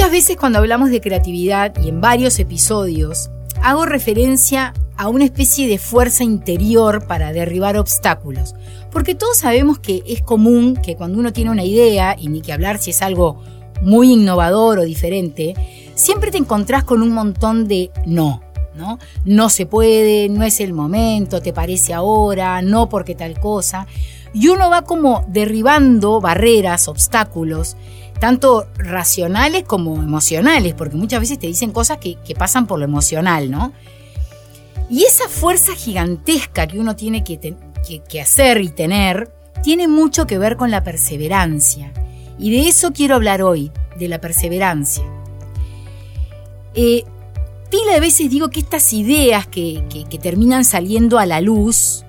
Muchas veces cuando hablamos de creatividad y en varios episodios, hago referencia a una especie de fuerza interior para derribar obstáculos. Porque todos sabemos que es común que cuando uno tiene una idea, y ni que hablar si es algo muy innovador o diferente, siempre te encontrás con un montón de no. ¿no? No se puede, no es el momento, te parece ahora, no porque tal cosa. Y uno va como derribando barreras, obstáculos, tanto racionales como emocionales, porque muchas veces te dicen cosas que, pasan por lo emocional, ¿no? Y esa fuerza gigantesca que uno tiene que, que, hacer y tener, tiene mucho que ver con la perseverancia. Y de eso quiero hablar hoy, de la perseverancia. Eh, pila de veces digo que estas ideas que, que, terminan saliendo a la luz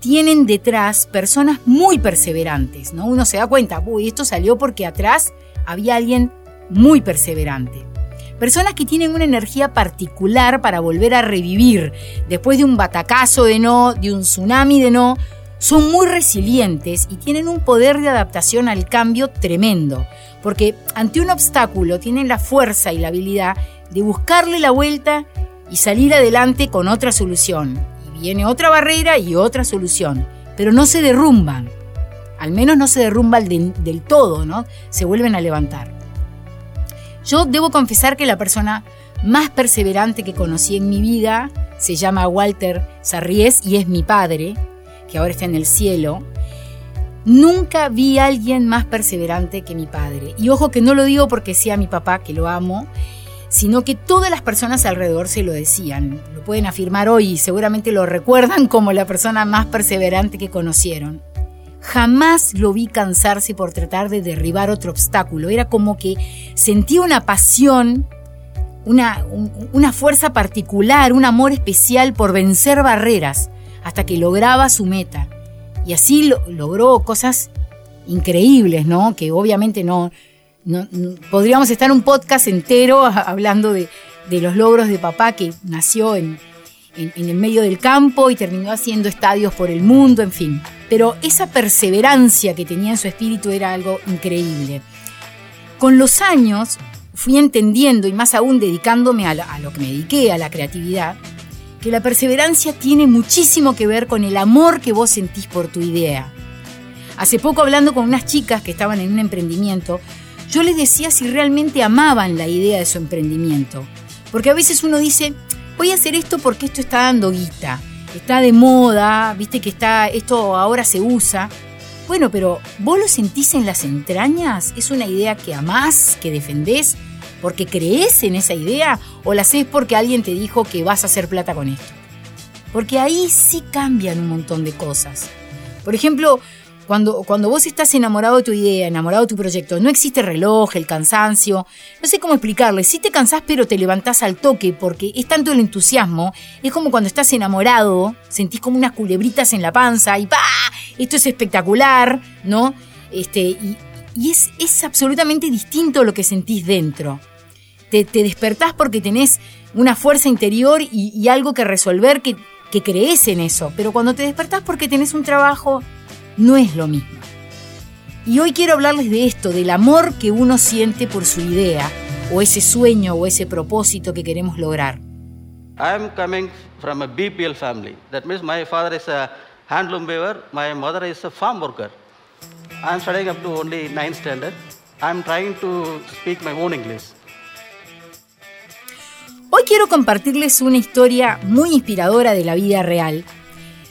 tienen detrás personas muy perseverantes, ¿no? Uno se da cuenta, uy, esto salió porque atrás había alguien muy perseverante. Personas que tienen una energía particular para volver a revivir después de un batacazo de no, de un tsunami de no, son muy resilientes y tienen un poder de adaptación al cambio tremendo, porque ante un obstáculo tienen la fuerza y la habilidad de buscarle la vuelta y salir adelante con otra solución. Viene otra barrera y otra solución, pero no se derrumban. Al menos no se derrumban del, del todo, ¿no? Se vuelven a levantar. Yo debo confesar que la persona más perseverante que conocí en mi vida se llama Walter Sarries y es mi padre, que ahora está en el cielo. Nunca vi a alguien más perseverante que mi padre. Y ojo que no lo digo porque sea mi papá, que lo amo, sino que todas las personas alrededor se lo decían. Lo pueden afirmar hoy y seguramente lo recuerdan como la persona más perseverante que conocieron. Jamás lo vi cansarse por tratar de derribar otro obstáculo. Era como que sentía una pasión, una, una fuerza particular, un amor especial por vencer barreras hasta que lograba su meta. Y así lo, logró cosas increíbles, ¿no? Que obviamente no, podríamos estar un podcast entero hablando de, los logros de papá que nació en, en, en, el medio del campo y terminó haciendo estadios por el mundo, en fin. Pero esa perseverancia que tenía en su espíritu era algo increíble. Con los años fui entendiendo, y más aún dedicándome a, a lo que me dediqué, a la creatividad, que la perseverancia tiene muchísimo que ver con el amor que vos sentís por tu idea. Hace poco hablando con unas chicas que estaban en un emprendimiento, yo les decía si realmente amaban la idea de su emprendimiento. Porque a veces uno dice, voy a hacer esto porque esto está dando guita, está de moda, viste que está, esto ahora se usa. Bueno, pero ¿vos lo sentís en las entrañas? ¿Es una idea que amás, que defendés? porque crees en esa idea o la haces porque alguien te dijo que vas a hacer plata con esto. Porque ahí sí cambian un montón de cosas. Por ejemplo, cuando, cuando vos estás enamorado de tu idea, enamorado de tu proyecto, no existe reloj, el cansancio, no sé cómo explicarle, si te cansás pero te levantás al toque porque es tanto el entusiasmo, es como cuando estás enamorado, sentís como unas culebritas en la panza y ¡pa! Esto es espectacular, ¿no? Este, y, es, es absolutamente distinto lo que sentís dentro te, te despertás porque tenés una fuerza interior y, y algo que resolver que, que, crees en eso. Pero cuando te despertás porque tenés un trabajo, no es lo mismo. Y hoy quiero hablarles de esto, del amor que uno siente por su idea, o ese sueño o ese propósito que queremos lograr. I am coming from a BPL family. That means my father is a handloom weaver, my mother is a farm worker. I am studying up to only 9th standard. I am trying to speak my own English. Hoy quiero compartirles una historia muy inspiradora de la vida real.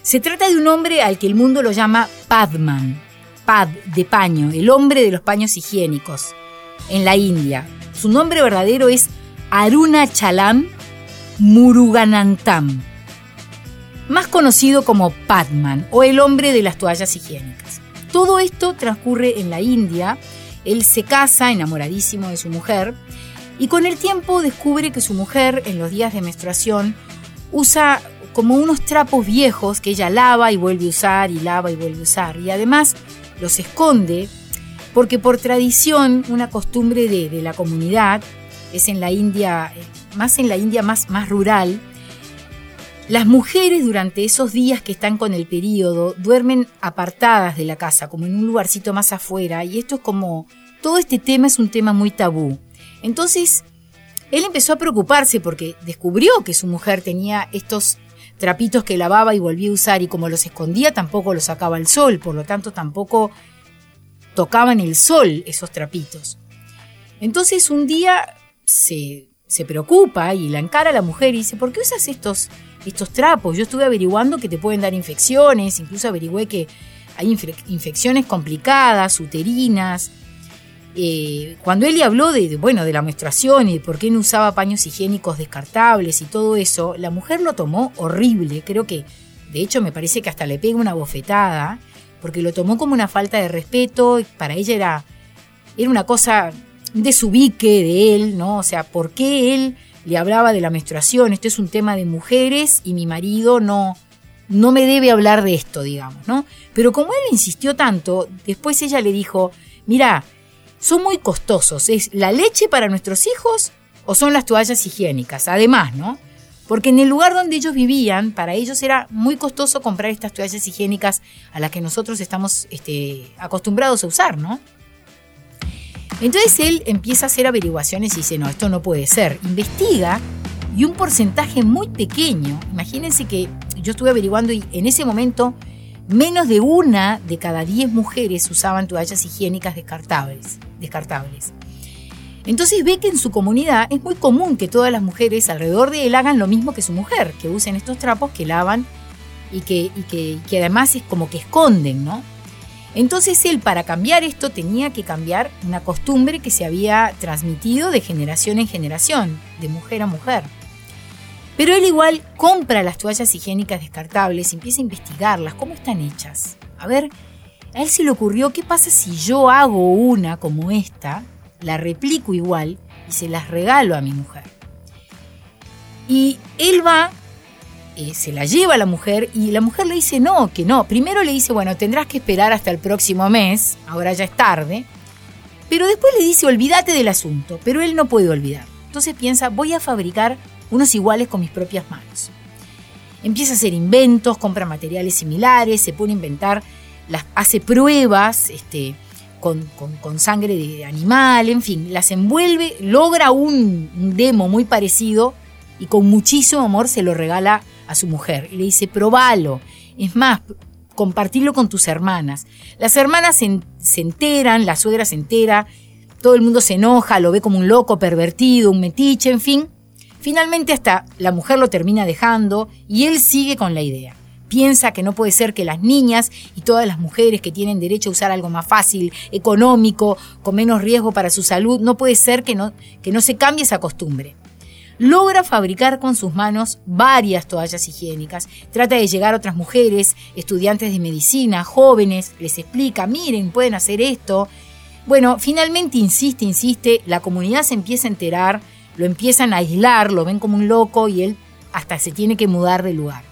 Se trata de un hombre al que el mundo lo llama Padman, Pad de paño, el hombre de los paños higiénicos, en la India. Su nombre verdadero es Aruna Chalam Muruganantam, más conocido como Padman o el hombre de las toallas higiénicas. Todo esto transcurre en la India. Él se casa enamoradísimo de su mujer y con el tiempo descubre que su mujer en los días de menstruación usa como unos trapos viejos que ella lava y vuelve a usar y lava y vuelve a usar. Y además los esconde porque por tradición, una costumbre de, la comunidad, es en la India, eh, más en la India más, más rural, las mujeres durante esos días que están con el periodo duermen apartadas de la casa, como en un lugarcito más afuera, y esto es como, todo este tema es un tema muy tabú. Entonces, él empezó a preocuparse porque descubrió que su mujer tenía estos trapitos que lavaba y volvía a usar y como los escondía tampoco los sacaba al sol, por lo tanto tampoco tocaban el sol esos trapitos. Entonces un día se, se preocupa y la encara a la mujer y dice, ¿por qué usas estos, estos trapos? Yo estuve averiguando que te pueden dar infecciones, incluso averigüé que hay infecciones complicadas, uterinas, eh, cuando le habló de, bueno, de la menstruación y de por qué no usaba paños higiénicos descartables y todo eso, la mujer lo tomó horrible. Creo que, de hecho, me parece que hasta le pega una bofetada, porque lo tomó como una falta de respeto. Para ella era, era una cosa, de desubique de él, ¿no? O sea, ¿por qué él le hablaba de la menstruación? Esto es un tema de mujeres y mi marido no, no me debe hablar de esto, digamos, ¿no? Pero como él insistió tanto, después ella le dijo, mira, son muy costosos. ¿Es la leche para nuestros hijos o son las toallas higiénicas? Además, ¿no? Porque en el lugar donde ellos vivían, para ellos era muy costoso comprar estas toallas higiénicas a las que nosotros estamos este, acostumbrados a usar, ¿no? Entonces él empieza a hacer averiguaciones y dice, no, esto no puede ser. Investiga y un porcentaje muy pequeño, imagínense que yo estuve averiguando y en ese momento menos de una de cada diez mujeres usaban toallas higiénicas descartables. descartables. Entonces ve que en su comunidad es muy común que todas las mujeres alrededor de él hagan lo mismo que su mujer, que usen estos trapos que lavan y que, además es como que esconden, ¿no? Entonces él para cambiar esto tenía que cambiar una costumbre que se había transmitido de generación en generación, de mujer a mujer. Pero él igual compra las toallas higiénicas descartables y empieza a investigarlas, cómo están hechas. A ver, a él se le ocurrió, ¿qué pasa si yo hago una como esta, la replico igual y se las regalo a mi mujer? Y él va, eh, se la lleva a la mujer y la mujer le dice no, que no. Primero le dice, bueno, tendrás que esperar hasta el próximo mes, ahora ya es tarde. Pero después le dice, olvídate del asunto, pero él no puede olvidar. Entonces piensa, voy a fabricar unos iguales con mis propias manos. Empieza a hacer inventos, compra materiales similares, se pone a inventar, las, hace pruebas este, con, sangre de animal, en fin, las envuelve, logra un, demo muy parecido y con muchísimo amor se lo regala a su mujer. Le dice, probalo. Es más, compartirlo con tus hermanas. Las hermanas se, se, enteran, la suegra se entera, todo el mundo se enoja, lo ve como un loco pervertido, un metiche, en fin. Finalmente hasta la mujer lo termina dejando y él sigue con la idea. Piensa que no puede ser que las niñas y todas las mujeres que tienen derecho a usar algo más fácil, económico, con menos riesgo para su salud, no puede ser que no, que no se cambie esa costumbre. Logra fabricar con sus manos varias toallas higiénicas. Trata de llegar a otras mujeres, estudiantes de medicina, jóvenes, les explica, miren, pueden hacer esto. Bueno, finalmente insiste, insiste, la comunidad se empieza a enterar, lo empiezan a aislar, lo ven como un loco y él hasta se tiene que mudar de lugar.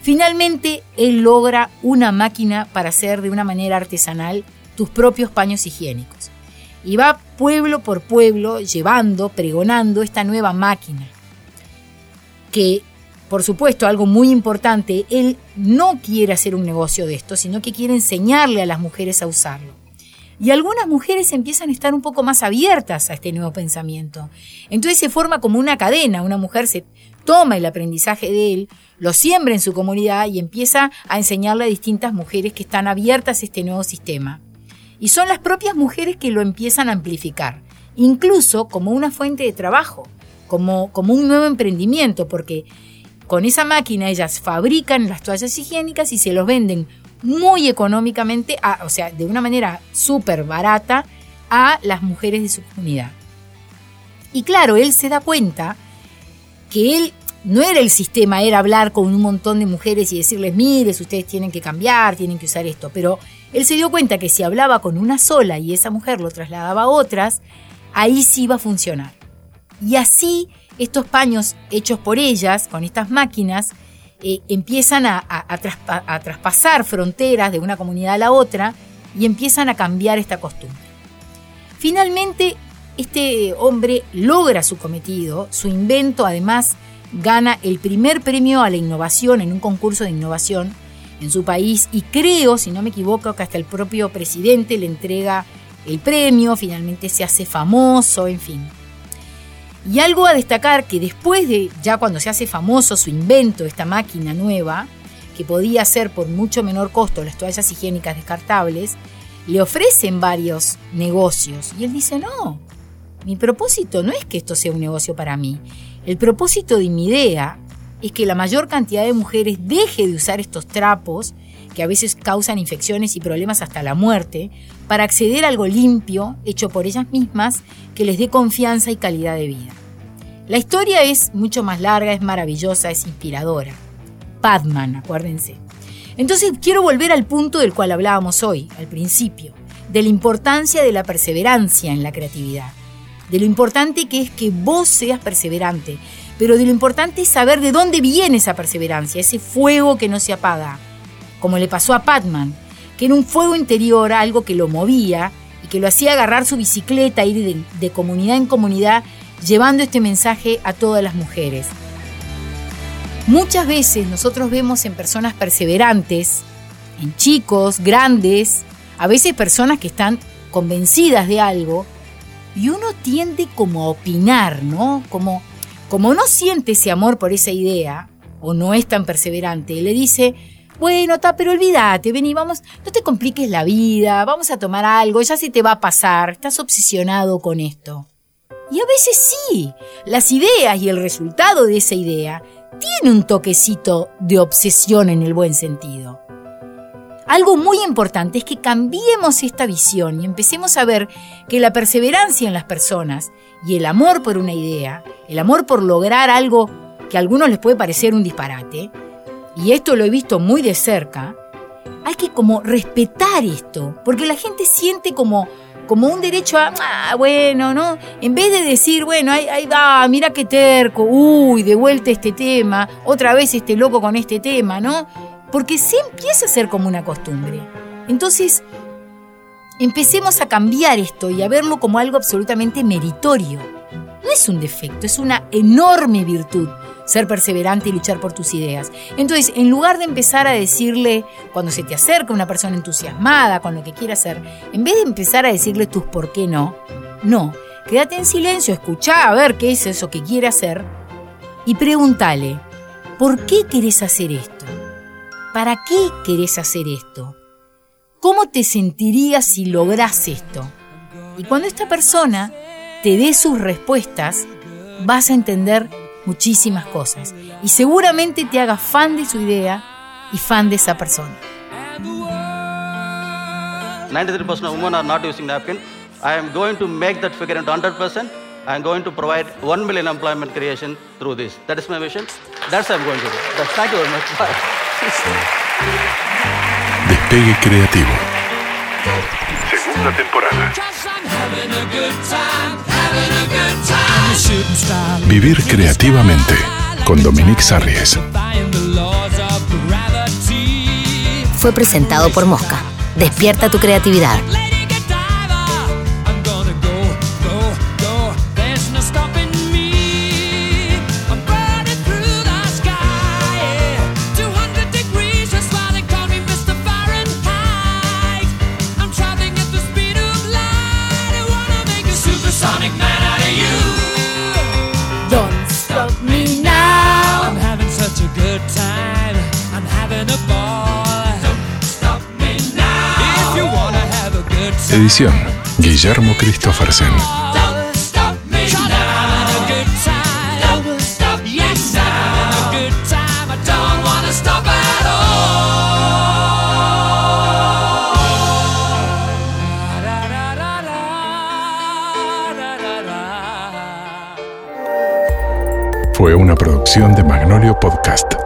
Finalmente, él logra una máquina para hacer de una manera artesanal tus propios paños higiénicos. Y va pueblo por pueblo llevando, pregonando esta nueva máquina. Que, por supuesto, algo muy importante, él no quiere hacer un negocio de esto, sino que quiere enseñarle a las mujeres a usarlo. Y algunas mujeres empiezan a estar un poco más abiertas a este nuevo pensamiento. Entonces se forma como una cadena. Una mujer se toma el aprendizaje de él, lo siembra en su comunidad y empieza a enseñarle a distintas mujeres que están abiertas a este nuevo sistema. Y son las propias mujeres que lo empiezan a amplificar, incluso como una fuente de trabajo, como, como un nuevo emprendimiento, porque con esa máquina ellas fabrican las toallas higiénicas y se los venden muy económicamente, o sea, de una manera súper barata, a las mujeres de su comunidad. Y claro, él se da cuenta que él no era el sistema, era hablar con un montón de mujeres y decirles, mire, ustedes tienen que cambiar, tienen que usar esto, pero él se dio cuenta que si hablaba con una sola y esa mujer lo trasladaba a otras, ahí sí iba a funcionar. Y así estos paños hechos por ellas, con estas máquinas, eh, empiezan a, a traspasar fronteras de una comunidad a la otra y empiezan a cambiar esta costumbre. Finalmente, este hombre logra su cometido, su invento además gana el primer premio a la innovación en un concurso de innovación en su país y creo, si no me equivoco, que hasta el propio presidente le entrega el premio, finalmente se hace famoso, en fin. Y algo a destacar que después de, ya cuando se hace famoso su invento, esta máquina nueva, que podía hacer por mucho menor costo las toallas higiénicas descartables, le ofrecen varios negocios. Y él dice, no, mi propósito no es que esto sea un negocio para mí. El propósito de mi idea es que la mayor cantidad de mujeres deje de usar estos trapos, que a veces causan infecciones y problemas hasta la muerte, para acceder a algo limpio, hecho por ellas mismas, que les dé confianza y calidad de vida. La historia es mucho más larga, es maravillosa, es inspiradora. Padman, acuérdense. Entonces quiero volver al punto del cual hablábamos hoy, al principio, de la importancia de la perseverancia en la creatividad, de lo importante que es que vos seas perseverante, pero de lo importante es saber de dónde viene esa perseverancia, ese fuego que no se apaga, como le pasó a Padman, que era un fuego interior, algo que lo movía y que lo hacía agarrar su bicicleta, ir de, de comunidad en comunidad, llevando este mensaje a todas las mujeres. Muchas veces nosotros vemos en personas perseverantes, en chicos, grandes, a veces personas que están convencidas de algo, y uno tiende como a opinar, ¿no? Como, como no siente ese amor por esa idea, o no es tan perseverante, le dice, bueno, ta, pero olvídate, vení, vamos, no te compliques la vida, vamos a tomar algo, ya se te va a pasar, estás obsesionado con esto. Y a veces sí, las ideas y el resultado de esa idea tiene un toquecito de obsesión en el buen sentido. Algo muy importante es que cambiemos esta visión y empecemos a ver que la perseverancia en las personas y el amor por una idea, el amor por lograr algo que a algunos les puede parecer un disparate, y esto lo he visto muy de cerca, hay que como respetar esto, porque la gente siente como como un derecho a, ah, bueno, ¿no? En vez de decir, bueno, ahí, va, mira qué terco, uy, de vuelta este tema, otra vez este loco con este tema, ¿no? Porque se empieza a ser como una costumbre. Entonces, empecemos a cambiar esto y a verlo como algo absolutamente meritorio. No es un defecto, es una enorme virtud ser perseverante y luchar por tus ideas. Entonces, en lugar de empezar a decirle, cuando se te acerca una persona entusiasmada con lo que quiere hacer, en vez de empezar a decirle tus por qué no, no, quédate en silencio, escucha a ver qué es eso que quiere hacer y pregúntale, ¿por qué querés hacer esto? ¿Para qué querés hacer esto? ¿Cómo te sentirías si lográs esto? Y cuando esta persona te dé sus respuestas, vas a entender muchísimas cosas y seguramente te haga fan de su idea y fan de esa persona. 93% of women are not using napkin. I am going to make that figure into 100%. I am going to provide 1 million employment creation through this. That is my vision. That's what I'm going to do. That's, thank you very much. Despegue Creativo. Segunda temporada. Vivir creativamente con Dominique Sarries. Fue presentado por Mosca. Despierta tu creatividad. Edición Guillermo Christophersen. Fue una producción de Magnolio Podcast.